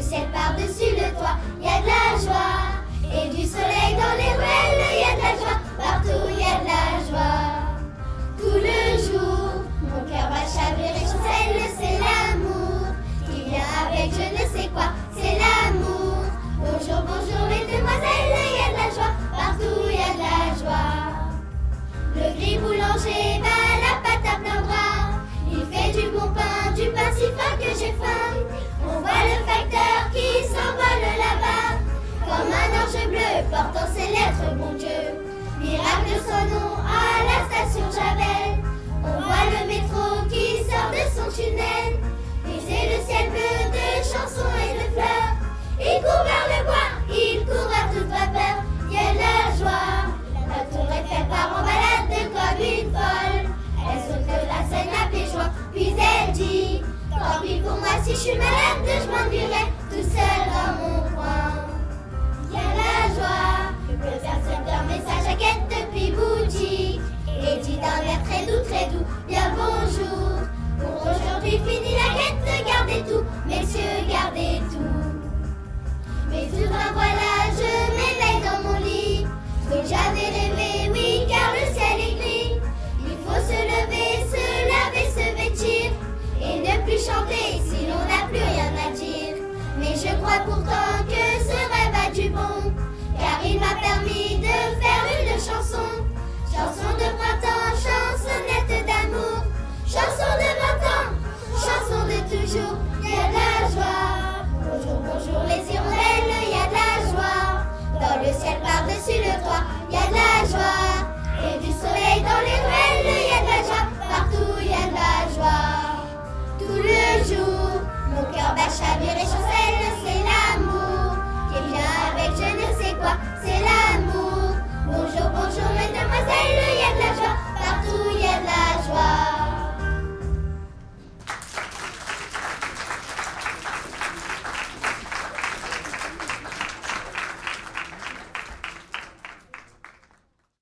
le ciel par-dessus le toit, il y a de la joie. Et du soleil dans les ruelles, il y a de la joie. Partout, il y a de la joie. Tout le jour, mon cœur va chavir et chancelle, c'est l'amour. Qui vient avec je ne sais quoi, c'est l'amour. Bonjour, bonjour, mesdemoiselles, il y a de la joie. Partout, il y a de la joie. Le gris boulanger Son nom à la station Javel. On voit le métro qui sort de son tunnel. Puiser le ciel bleu de chansons et de fleurs. Il court vers le bois, il court à toute vapeur. Y a la joie. La tour Eiffel part en balade comme une folle. Elle saute de la scène à péchois, puis elle dit Tant pis pour moi si je suis malade, je m'ennuierai. Fini la quête, gardez tout, messieurs, gardez tout. Mais ben voilà, je m'éveille dans mon lit. Donc j'avais rêvé, oui, car le ciel est gris. Il faut se lever, se laver, se vêtir. Et ne plus chanter si l'on n'a plus rien à dire. Mais je crois pourtant